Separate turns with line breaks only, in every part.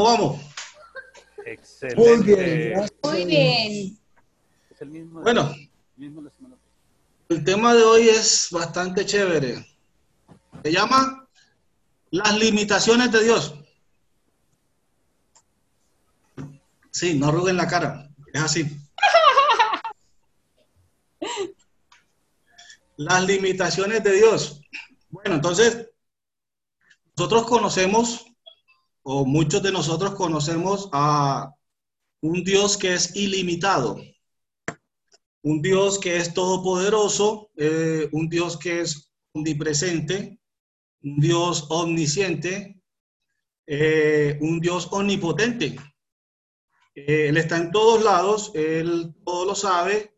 ¿Cómo vamos?
Excelente.
Muy bien, gracias.
Muy bien.
Es el mismo.
Bueno, el tema de hoy es bastante chévere. Se llama las limitaciones de Dios. Sí, no arruguen la cara, es así. Las limitaciones de Dios. Bueno, entonces, nosotros conocemos, o muchos de nosotros conocemos a un Dios que es ilimitado, un Dios que es todopoderoso, eh, un Dios que es omnipresente, un Dios omnisciente, eh, un Dios omnipotente. Eh, él está en todos lados, Él todo lo sabe,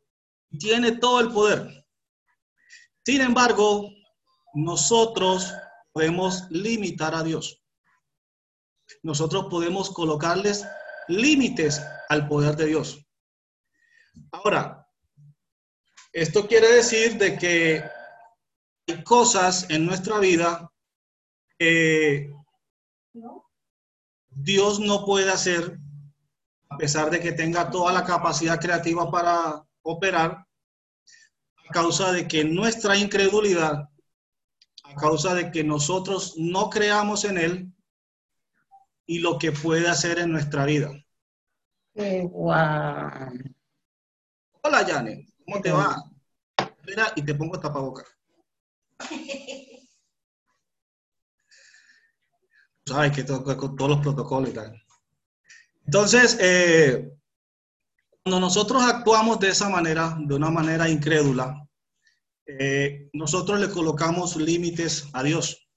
tiene todo el poder. Sin embargo, nosotros podemos limitar a Dios. Nosotros podemos colocarles límites al poder de Dios. Ahora, esto quiere decir de que hay cosas en nuestra vida que Dios no puede hacer a pesar de que tenga toda la capacidad creativa para operar, a causa de que nuestra incredulidad, a causa de que nosotros no creamos en Él y lo que puede hacer en nuestra vida.
Qué guau.
Hola, Janet, ¿cómo te va? Mira, y te pongo tapabocas. Sabes que todo- con todos los protocolos y tal. Entonces, eh, cuando nosotros actuamos de esa manera, de una manera incrédula, eh, nosotros le colocamos límites a Dios.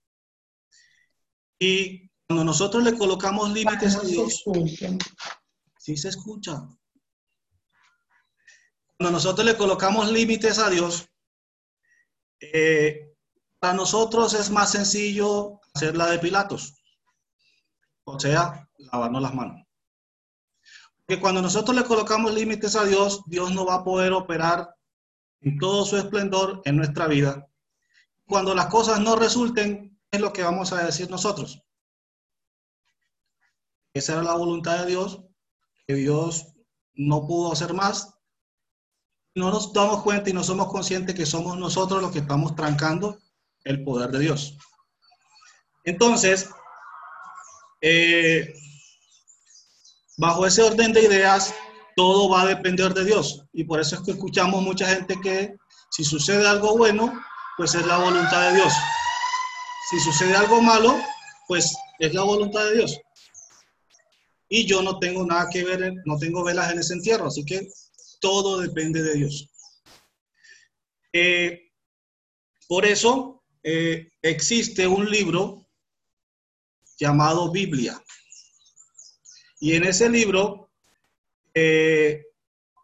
Y cuando nosotros le colocamos límites a Dios, sí se escucha. Cuando nosotros le colocamos límites a Dios, eh, para nosotros es más sencillo hacer la de Pilatos. O sea, lavarnos las manos. Porque cuando nosotros le colocamos límites a Dios, Dios no va a poder operar en todo su esplendor en nuestra vida. Cuando las cosas no resulten, es lo que vamos a decir nosotros. Esa era la voluntad de Dios, que Dios no pudo hacer más. No nos damos cuenta y no somos conscientes que somos nosotros los que estamos trancando el poder de Dios. Entonces, eh, bajo ese orden de ideas, todo va a depender de Dios. Y por eso es que escuchamos mucha gente que si sucede algo bueno, pues es la voluntad de Dios. Si sucede algo malo, pues es la voluntad de Dios. Y yo no tengo nada que ver, no tengo velas en ese entierro, así que todo depende de Dios. Eh, por eso eh, existe un libro llamado Biblia. Y en ese libro, eh,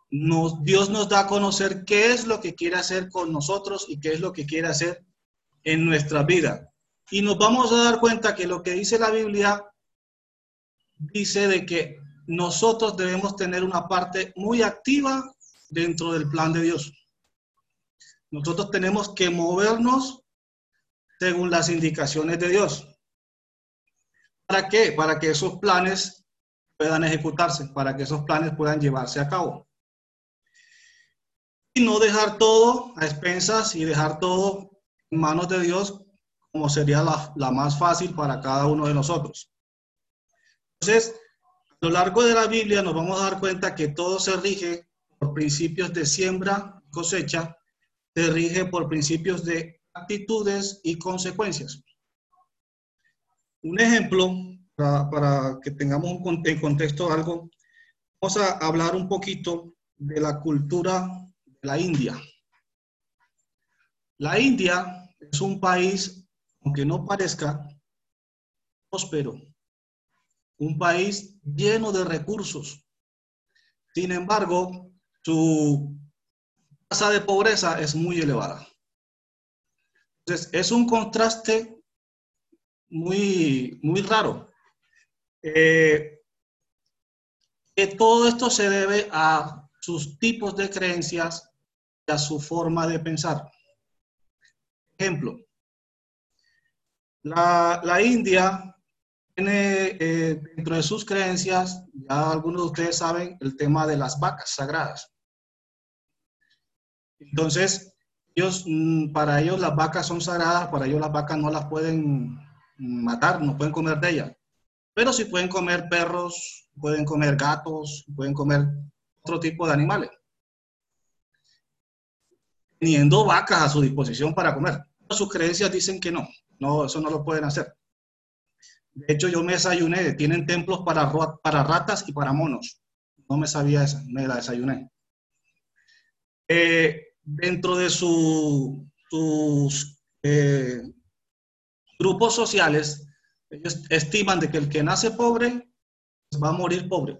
nos, Dios nos da a conocer qué es lo que quiere hacer con nosotros y qué es lo que quiere hacer en nuestra vida. Y nos vamos a dar cuenta que lo que dice la Biblia dice de que nosotros debemos tener una parte muy activa dentro del plan de Dios. Nosotros tenemos que movernos según las indicaciones de Dios. ¿Para qué? Para que esos planes puedan ejecutarse, para que esos planes puedan llevarse a cabo. Y no dejar todo a expensas y dejar todo en manos de Dios, como sería la, la más fácil para cada uno de nosotros. Entonces, a lo largo de la Biblia nos vamos a dar cuenta que todo se rige por principios de siembra, cosecha, se rige por principios de actitudes y consecuencias. Un ejemplo, para, que tengamos en contexto algo, vamos a hablar un poquito de la cultura de la India. La India es un país, aunque no parezca, próspero, un país lleno de recursos. Sin embargo, su tasa de pobreza es muy elevada. Es un contraste muy, muy raro. Eh, que todo esto se debe a sus tipos de creencias y a su forma de pensar. Ejemplo, la, la India tiene eh, dentro de sus creencias, ya algunos de ustedes saben, el tema de las vacas sagradas. Entonces, ellos, mm, para ellos las vacas son sagradas, para ellos las vacas no las pueden matar, no pueden comer de ellas. Pero sí pueden comer perros, pueden comer gatos, pueden comer otro tipo de animales. Teniendo vacas a su disposición para comer. Sus creencias dicen que no, no, eso no lo pueden hacer. De hecho, yo me desayuné, tienen templos para, para ratas y para monos. No me sabía esa, me la desayuné. Eh, dentro de su- sus eh, grupos sociales, ellos estiman de que el que nace pobre pues, va a morir pobre.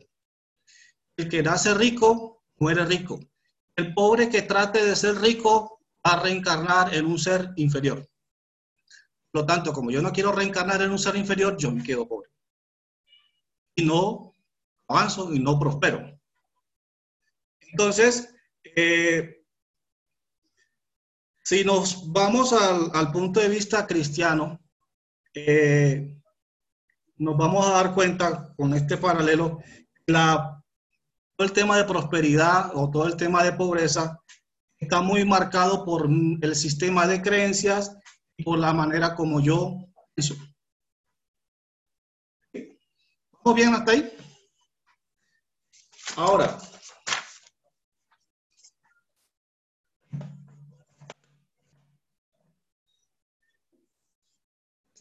El que nace rico muere rico. El pobre que trate de ser rico va a reencarnar en un ser inferior. Lo tanto, como yo no quiero reencarnar en un ser inferior, yo me quedo pobre. Y no avanzo y no prospero. Entonces, eh, si nos vamos al, al punto de vista cristiano, eh, nos vamos a dar cuenta con este paralelo, la, todo el tema de prosperidad o todo el tema de pobreza está muy marcado por el sistema de creencias por la manera como yo pienso. ¿Vamos bien hasta ahí? Ahora,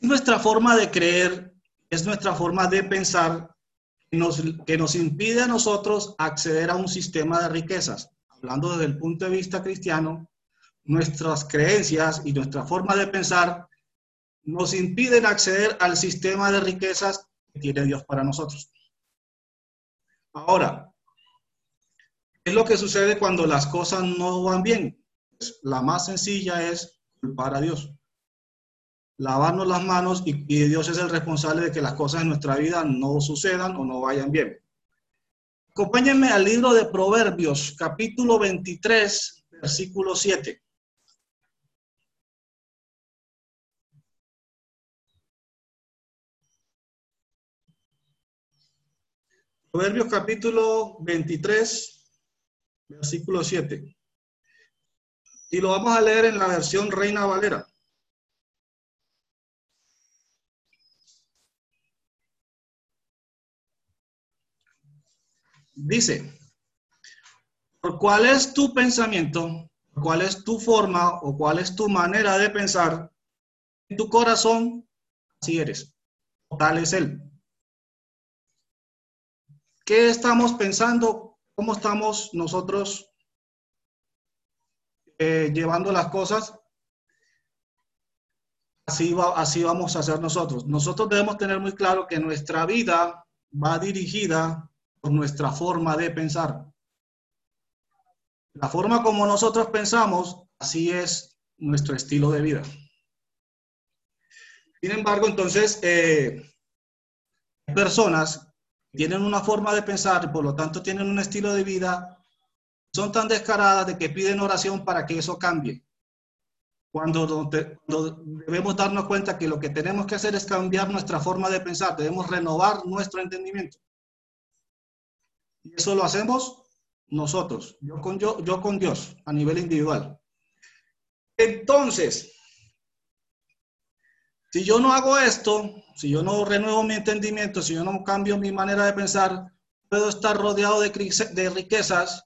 nuestra forma de creer, es nuestra forma de pensar nos, que nos impide a nosotros acceder a un sistema de riquezas. Hablando desde el punto de vista cristiano, nuestras creencias y nuestra forma de pensar nos impiden acceder al sistema de riquezas que tiene Dios para nosotros. Ahora, ¿qué es lo que sucede cuando las cosas no van bien? Pues la más sencilla es culpar a Dios lavarnos las manos y, y, Dios es el responsable de que las cosas en nuestra vida no sucedan o no vayan bien. Acompáñenme al libro de Proverbios, capítulo 23, versículo 7. Proverbios capítulo 23, versículo 7. Y lo vamos a leer en la versión Reina Valera. Dice, ¿por cuál es tu pensamiento? ¿Cuál es tu forma o cuál es tu manera de pensar? En tu corazón, así eres. Tal es Él. ¿Qué estamos pensando? ¿Cómo estamos nosotros eh, llevando las cosas? Así, va, así vamos a hacer nosotros. Nosotros debemos tener muy claro que nuestra vida va dirigida por nuestra forma de pensar. La forma como nosotros pensamos, así es nuestro estilo de vida. Sin embargo, entonces, eh, personas tienen una forma de pensar y por lo tanto tienen un estilo de vida, son tan descaradas de que piden oración para que eso cambie. Cuando, cuando debemos darnos cuenta que lo que tenemos que hacer es cambiar nuestra forma de pensar, debemos renovar nuestro entendimiento. Y eso lo hacemos nosotros, yo con, yo, yo con Dios, a nivel individual. Entonces, si yo no hago esto, si yo no renuevo mi entendimiento, si yo no cambio mi manera de pensar, puedo estar rodeado de, de riquezas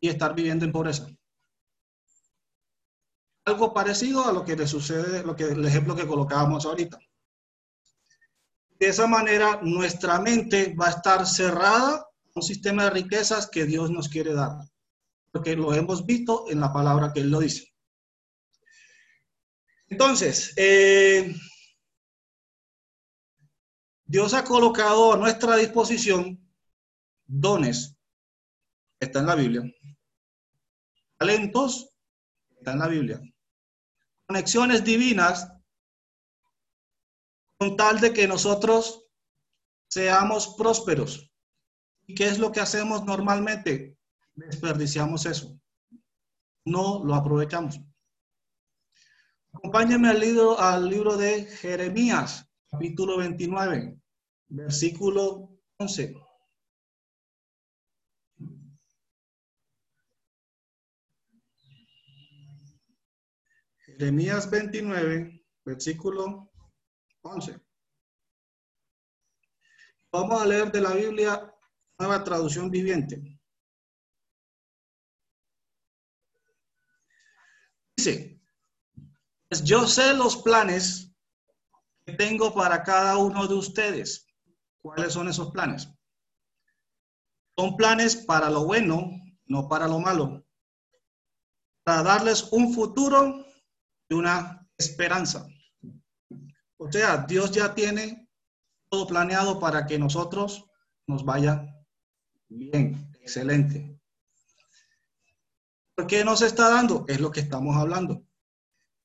y estar viviendo en pobreza. Algo parecido a lo que le sucede, lo que, el ejemplo que colocábamos ahorita. De esa manera, nuestra mente va a estar cerrada a un sistema de riquezas que Dios nos quiere dar. Porque lo hemos visto en la palabra que Él lo dice. Entonces, eh, Dios ha colocado a nuestra disposición dones, está en la Biblia, talentos, está en la Biblia, conexiones divinas, con tal de que nosotros seamos prósperos. ¿Y qué es lo que hacemos normalmente? Desperdiciamos eso. No lo aprovechamos. Acompáñenme al al libro de Jeremías, capítulo 29, versículo 11. Jeremías 29, versículo 11. Vamos a leer de la Biblia Nueva Traducción Viviente. Dice, pues yo sé los planes tengo para cada uno de ustedes. ¿Cuáles son esos planes? Son planes para lo bueno, no para lo malo. Para darles un futuro y una esperanza. O sea, Dios ya tiene todo planeado para que nosotros nos vaya bien, excelente. ¿Por qué nos está dando? Es lo que estamos hablando.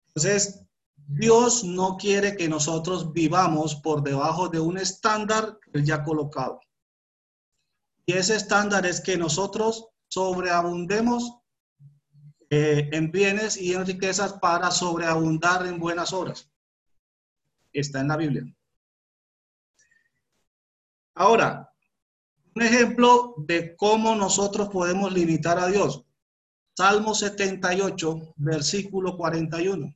Entonces, Dios no quiere que nosotros vivamos por debajo de un estándar que ya colocado. Y ese estándar es que nosotros sobreabundemos eh, en bienes y en riquezas para sobreabundar en buenas obras. Está en la Biblia. Ahora, un ejemplo de cómo nosotros podemos limitar a Dios. Salmo 78, versículo 41.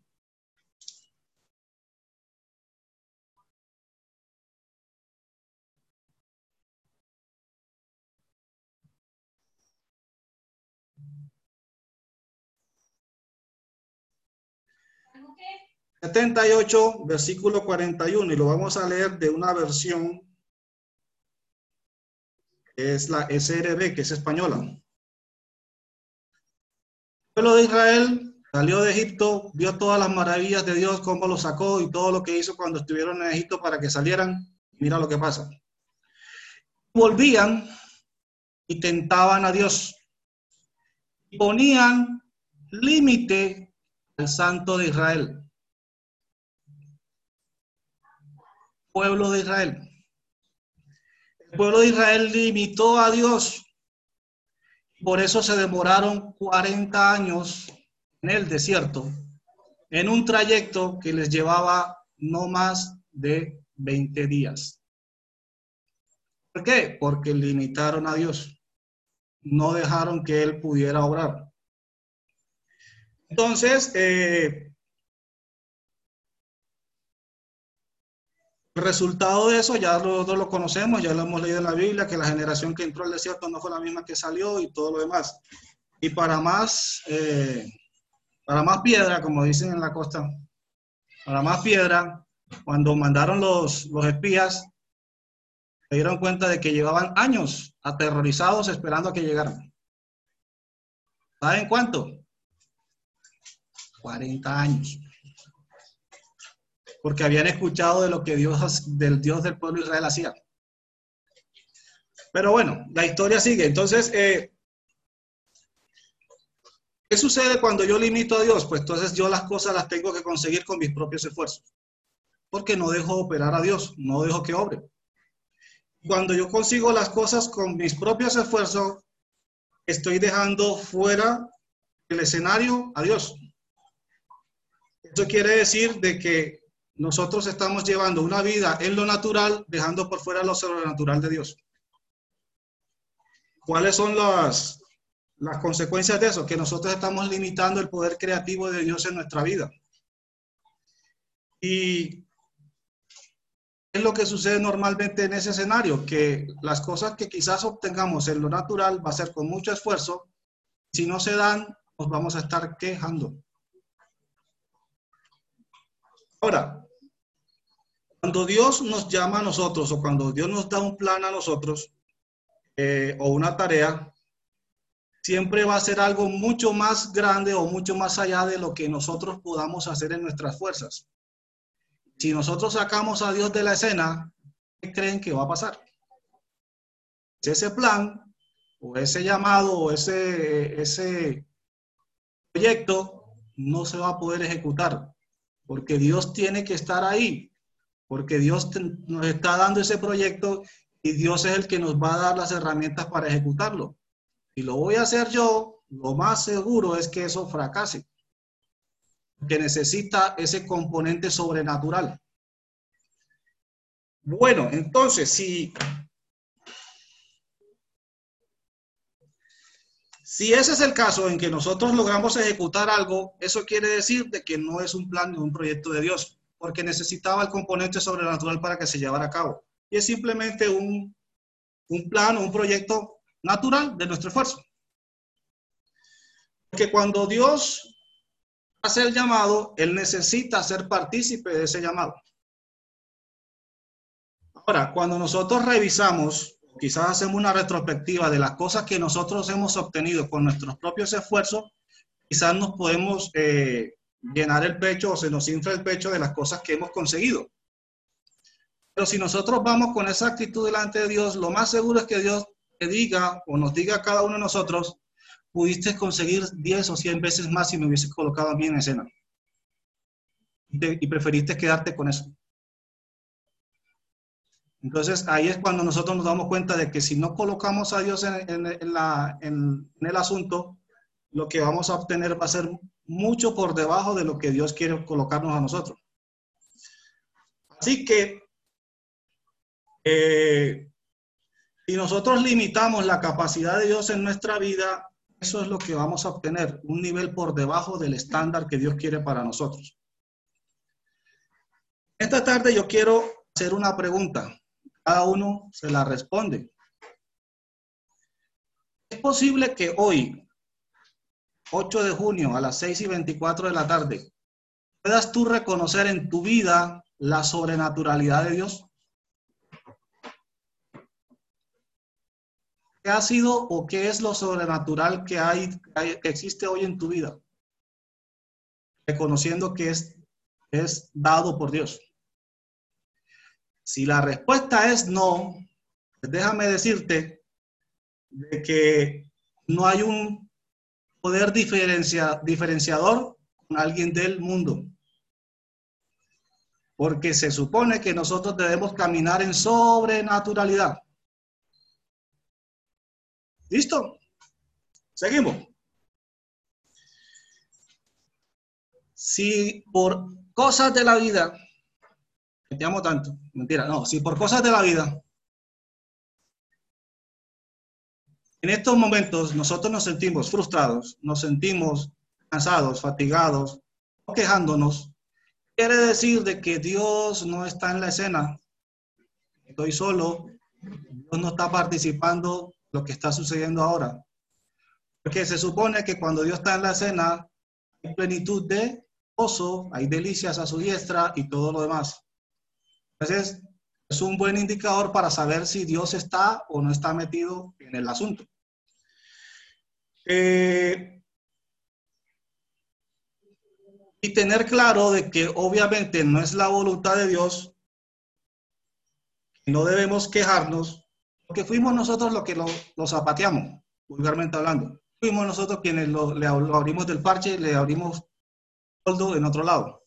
78, versículo 41, y lo vamos a leer de una versión que es la SRB, que es española. El pueblo de Israel salió de Egipto, vio todas las maravillas de Dios, cómo lo sacó y todo lo que hizo cuando estuvieron en Egipto para que salieran. Mira lo que pasa. Volvían y tentaban a Dios. Y ponían límite al santo de Israel. Pueblo de Israel. El pueblo de Israel limitó a Dios. Por eso se demoraron 40 años en el desierto, en un trayecto que les llevaba no más de 20 días. ¿Por qué? Porque limitaron a Dios. No dejaron que Él pudiera obrar. Entonces, eh, el resultado de eso ya lo, lo conocemos, ya lo hemos leído en la Biblia, que la generación que entró al desierto no fue la misma que salió y todo lo demás. Y para más, eh, para más piedra, como dicen en la costa, para más piedra, cuando mandaron los, los espías, dieron cuenta de que llevaban años aterrorizados esperando a que llegaran. ¿Saben cuánto? 40 años. Porque habían escuchado de lo que Dios, del Dios del pueblo Israel hacía. Pero bueno, la historia sigue. Entonces, eh, ¿qué sucede cuando yo limito a Dios? Pues entonces yo las cosas las tengo que conseguir con mis propios esfuerzos. Porque no dejo operar a Dios, no dejo que obre. Cuando yo consigo las cosas con mis propios esfuerzos, estoy dejando fuera el escenario a Dios. Eso quiere decir de que nosotros estamos llevando una vida en lo natural, dejando por fuera lo sobrenatural de Dios. ¿Cuáles son las, las consecuencias de eso? Que nosotros estamos limitando el poder creativo de Dios en nuestra vida. Y es lo que sucede normalmente en ese escenario, que las cosas que quizás obtengamos en lo natural va a ser con mucho esfuerzo. Si no se dan, nos vamos a estar quejando. Ahora, cuando Dios nos llama a nosotros o cuando Dios nos da un plan a nosotros eh, o una tarea, siempre va a ser algo mucho más grande o mucho más allá de lo que nosotros podamos hacer en nuestras fuerzas. Si nosotros sacamos a Dios de la escena, ¿qué creen que va a pasar? Ese plan o ese llamado o ese, ese proyecto no se va a poder ejecutar porque Dios tiene que estar ahí, porque Dios nos está dando ese proyecto y Dios es el que nos va a dar las herramientas para ejecutarlo. Si lo voy a hacer yo, lo más seguro es que eso fracase, que necesita ese componente sobrenatural. Bueno, entonces, si, si ese es el caso en que nosotros logramos ejecutar algo, eso quiere decir de que no es un plan ni un proyecto de Dios, porque necesitaba el componente sobrenatural para que se llevara a cabo. Y es simplemente un, un plan o un proyecto natural de nuestro esfuerzo. Porque cuando Dios hace el llamado, Él necesita ser partícipe de ese llamado. Ahora, cuando nosotros revisamos, quizás hacemos una retrospectiva de las cosas que nosotros hemos obtenido con nuestros propios esfuerzos, quizás nos podemos eh, llenar el pecho o se nos infla el pecho de las cosas que hemos conseguido. Pero si nosotros vamos con esa actitud delante de Dios, lo más seguro es que Dios te diga o nos diga a cada uno de nosotros, pudiste conseguir 10 o 100 veces más si me hubieses colocado a mí en escena. Y, te- y preferiste quedarte con eso. Entonces ahí es cuando nosotros nos damos cuenta de que si no colocamos a Dios en, en- en la- en el asunto, lo que vamos a obtener va a ser mucho por debajo de lo que Dios quiere colocarnos a nosotros. Así que eh, si nosotros limitamos la capacidad de Dios en nuestra vida, eso es lo que vamos a obtener, un nivel por debajo del estándar que Dios quiere para nosotros. Esta tarde yo quiero hacer una pregunta. Cada uno se la responde. ¿Es posible que hoy, 8 de junio, a las 6 y 24 de la tarde, puedas tú reconocer en tu vida la sobrenaturalidad de Dios? ¿Qué ha sido o qué es lo sobrenatural que hay, que hay- que existe hoy en tu vida? Reconociendo que es, es dado por Dios. Si la respuesta es no, pues déjame decirte de que no hay un poder diferencia- diferenciador con alguien del mundo. Porque se supone que nosotros debemos caminar en sobrenaturalidad. ¿Listo? Seguimos. Si por cosas de la vida, te amo tanto, mentira, no, si por cosas de la vida, en estos momentos nosotros nos sentimos frustrados, nos sentimos cansados, fatigados, quejándonos, quiere decir de que Dios no está en la escena. Estoy solo, Dios no está participando lo que está sucediendo ahora. Porque se supone que cuando Dios está en la escena, hay plenitud de gozo, hay delicias a su diestra y todo lo demás. Entonces, es un buen indicador para saber si Dios está o no está metido en el asunto. Eh, y tener claro de que obviamente no es la voluntad de Dios, no debemos quejarnos, porque fuimos nosotros los que lo, zapateamos, vulgarmente hablando. Fuimos nosotros quienes lo, le, abrimos del parche, le abrimos soldo en otro lado.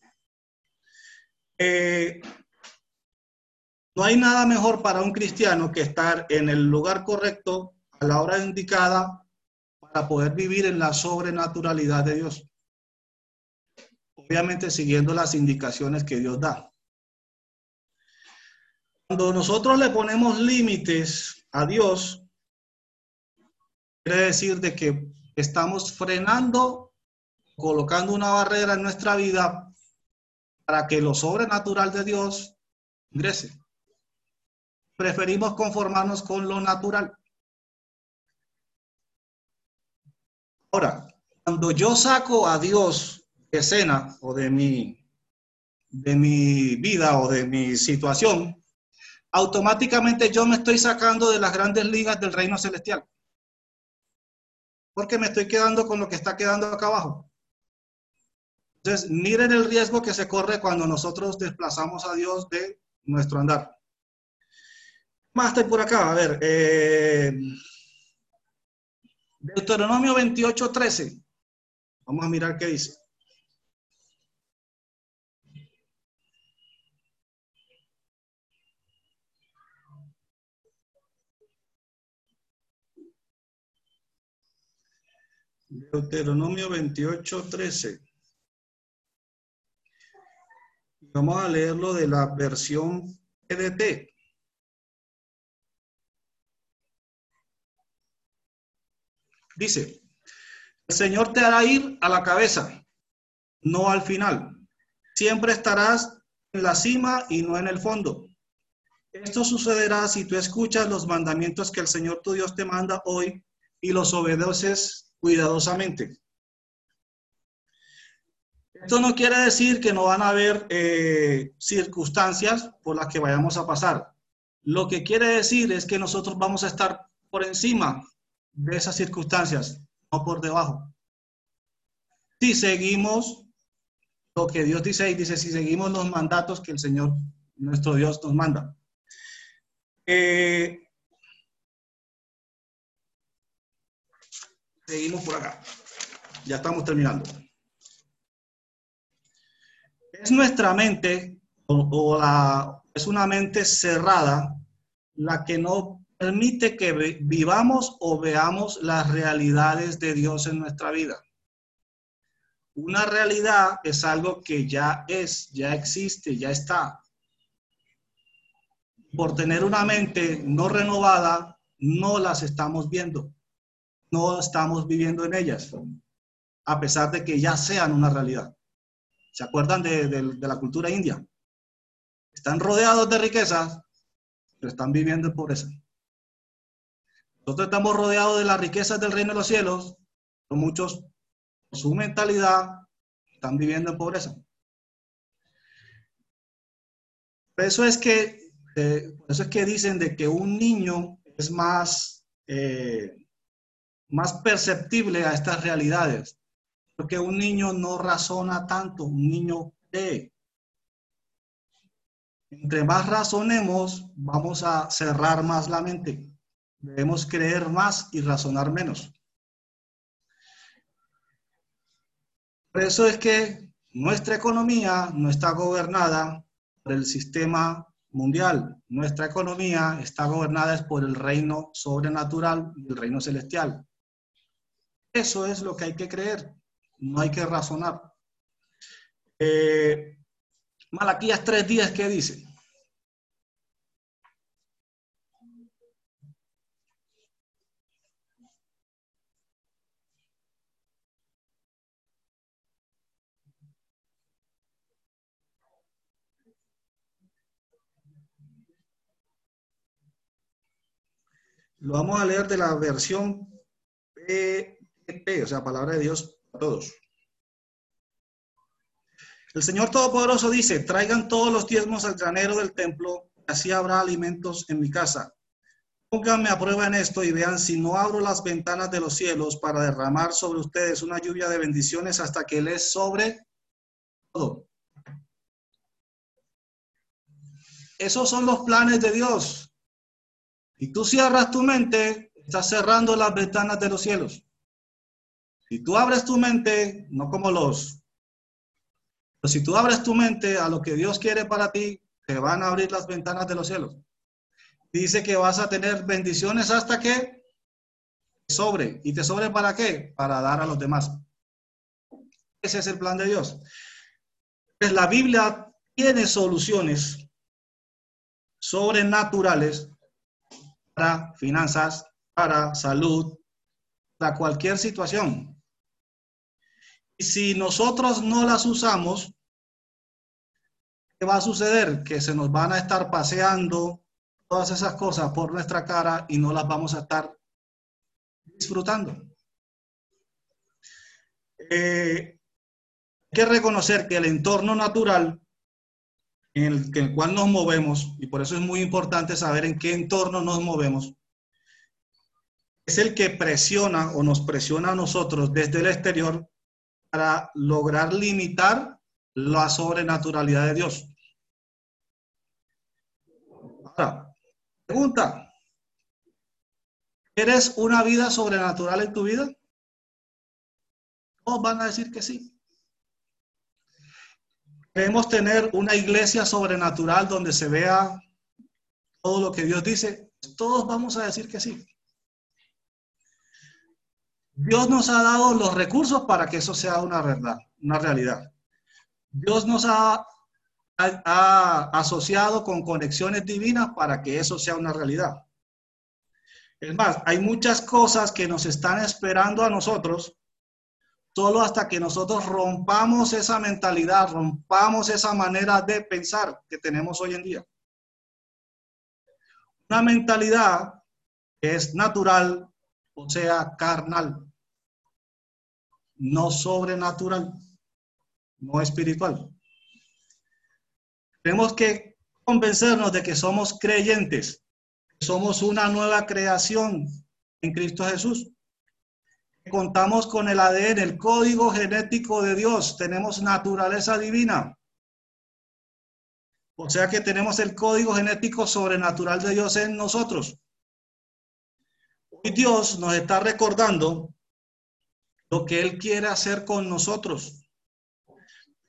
Eh, no hay nada mejor para un cristiano que estar en el lugar correcto a la hora indicada para poder vivir en la sobrenaturalidad de Dios. Obviamente siguiendo las indicaciones que Dios da. Cuando nosotros le ponemos límites a Dios, quiere decir de que estamos frenando, colocando una barrera en nuestra vida para que lo sobrenatural de Dios ingrese. Preferimos conformarnos con lo natural. Ahora, cuando yo saco a Dios de escena o de mi, de mi vida o de mi situación, automáticamente yo me estoy sacando de las grandes ligas del reino celestial. Porque me estoy quedando con lo que está quedando acá abajo. Entonces, miren el riesgo que se corre cuando nosotros desplazamos a Dios de nuestro andar. Más estoy por acá, a ver. Eh, Deuteronomio 28, 13. Vamos a mirar qué dice. Deuteronomio 28, 13. Vamos a leerlo de la versión PDT. Dice, el Señor te hará ir a la cabeza, no al final. Siempre estarás en la cima y no en el fondo. Esto sucederá si tú escuchas los mandamientos que el Señor tu Dios te manda hoy y los obedeces cuidadosamente. Esto no quiere decir que no van a haber eh, circunstancias por las que vayamos a pasar. Lo que quiere decir es que nosotros vamos a estar por encima de esas circunstancias, no por debajo. Si seguimos lo que Dios dice y dice, si seguimos los mandatos que el Señor, nuestro Dios, nos manda. Eh, seguimos por acá. Ya estamos terminando. Es nuestra mente o, la, es una mente cerrada la que no permite que vivamos o veamos las realidades de Dios en nuestra vida. Una realidad es algo que ya es, ya existe, ya está. Por tener una mente no renovada, no las estamos viendo, no estamos viviendo en ellas, a pesar de que ya sean una realidad. ¿Se acuerdan de, de- la cultura india? Están rodeados de riquezas, pero están viviendo en pobreza. Nosotros estamos rodeados de las riquezas del reino de los cielos, pero muchos, por su mentalidad, están viviendo en pobreza. Por eso es que, eh, eso es que dicen de que un niño es más, eh, más perceptible a estas realidades, porque un niño no razona tanto, un niño cree. Entre más razonemos, vamos a cerrar más la mente. Debemos creer más y razonar menos. Por eso es que nuestra economía no está gobernada por el sistema mundial. Nuestra economía está gobernada por el reino sobrenatural y el reino celestial. Eso es lo que hay que creer, no hay que razonar. Eh, Malaquías 3.10, ¿qué dice? Lo vamos a leer de la versión PP, o sea, palabra de Dios a todos. El Señor Todopoderoso dice, traigan todos los diezmos al granero del templo, así habrá alimentos en mi casa. Pónganme a prueba en esto y vean si no abro las ventanas de los cielos para derramar sobre ustedes una lluvia de bendiciones hasta que les sobre todo. Esos son los planes de Dios. Si tú cierras tu mente, estás cerrando las ventanas de los cielos. Si tú abres tu mente, no como los pero si tú abres tu mente a lo que Dios quiere para ti, te van a abrir las ventanas de los cielos. Dice que vas a tener bendiciones hasta que sobre. ¿Y te sobre para qué? Para dar a los demás. Ese es el plan de Dios. Pues la Biblia tiene soluciones sobrenaturales para finanzas, para salud, para cualquier situación. Si nosotros no las usamos, ¿qué va a suceder? Que se nos van a estar paseando todas esas cosas por nuestra cara y no las vamos a estar disfrutando. Eh, hay que reconocer que el entorno natural en el, en el cual nos movemos, y por eso es muy importante saber en qué entorno nos movemos, es el que presiona o nos presiona a nosotros desde el exterior para lograr limitar la sobrenaturalidad de Dios. Ahora, pregunta, ¿eres una vida sobrenatural en tu vida? Todos van a decir que sí. Queremos tener una iglesia sobrenatural donde se vea todo lo que Dios dice. Todos vamos a decir que sí. Dios nos ha dado los recursos para que eso sea una verdad, una realidad. Dios nos ha, asociado con conexiones divinas para que eso sea una realidad. Es más, hay muchas cosas que nos están esperando a nosotros solo hasta que nosotros rompamos esa mentalidad, rompamos esa manera de pensar que tenemos hoy en día. Una mentalidad que es natural, o sea, carnal, no sobrenatural, no espiritual. Tenemos que convencernos de que somos creyentes, que somos una nueva creación en Cristo Jesús. Contamos con el ADN, el código genético de Dios, tenemos naturaleza divina. O sea que tenemos el código genético sobrenatural de Dios en nosotros. Hoy Dios nos está recordando lo que Él quiere hacer con nosotros.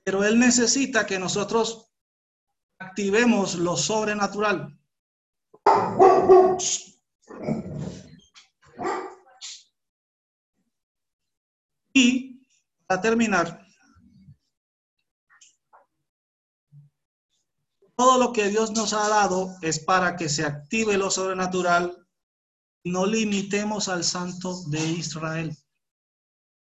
Pero Él necesita que nosotros activemos lo sobrenatural. Y para terminar, todo lo que Dios nos ha dado es para que se active lo sobrenatural. No limitemos al santo de Israel.